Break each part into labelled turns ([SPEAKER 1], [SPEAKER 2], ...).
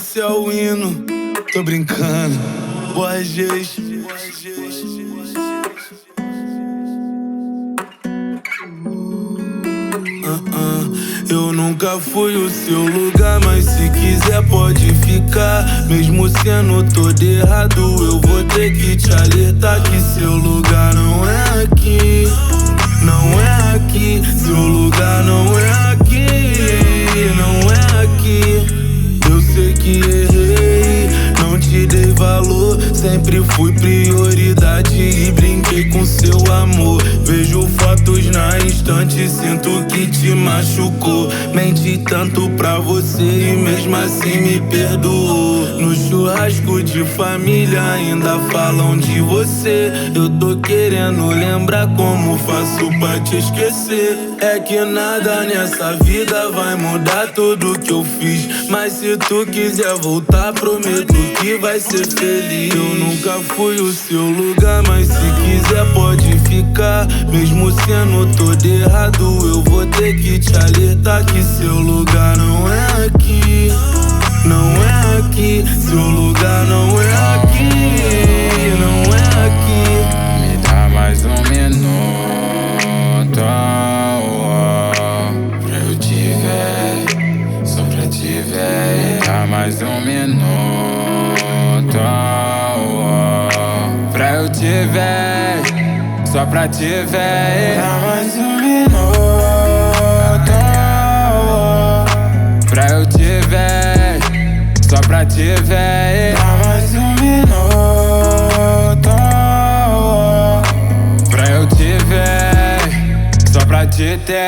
[SPEAKER 1] esse é o hino. Tô brincando. Borges. Eu nunca fui o seu lugar, mas se quiser pode ficar. Mesmo sendo todo errado, eu vou ter que te alertar que seu lugar não é aqui. Sempre fui prioridade e brinquei com seu amor. Vejo que te machucou. Menti tanto pra você e mesmo assim me perdoou. No churrasco de família ainda falam de você. Eu tô querendo lembrar como faço pra te esquecer. É que nada nessa vida vai mudar tudo que eu fiz. Mas se tu quiser voltar, prometo que vai ser feliz. Eu nunca fui o seu lugar, mas se quiser pode ficar. Mesmo sendo todo errado, eu vou que te alertar que seu lugar não é aqui. Não é aqui, seu lugar não é aqui. Não é aqui.
[SPEAKER 2] Me dá mais um minuto oh, pra eu te ver, só pra te ver. Me dá mais um minuto oh, pra eu te ver, só pra te ver. Dá mais um minuto só pra te ver. Dá mais um minuto pra eu te ver, só pra te ter.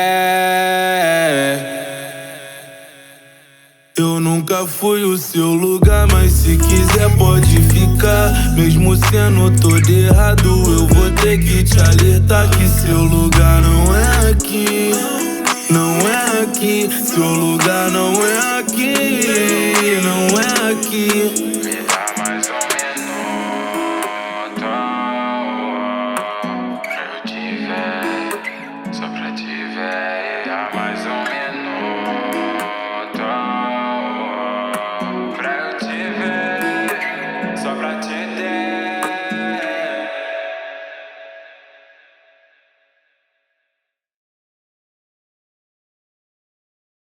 [SPEAKER 1] Eu nunca fui o seu lugar, mas se quiser pode ficar. Mesmo sendo todo errado, eu vou ter que te alertar que seu lugar não é aqui. Não é aqui, seu lugar não é aqui. Não é aqui.
[SPEAKER 2] Me dá mais um minuto pra eu te ver, só pra te ver. Me dá mais um minuto pra eu te ver, só pra te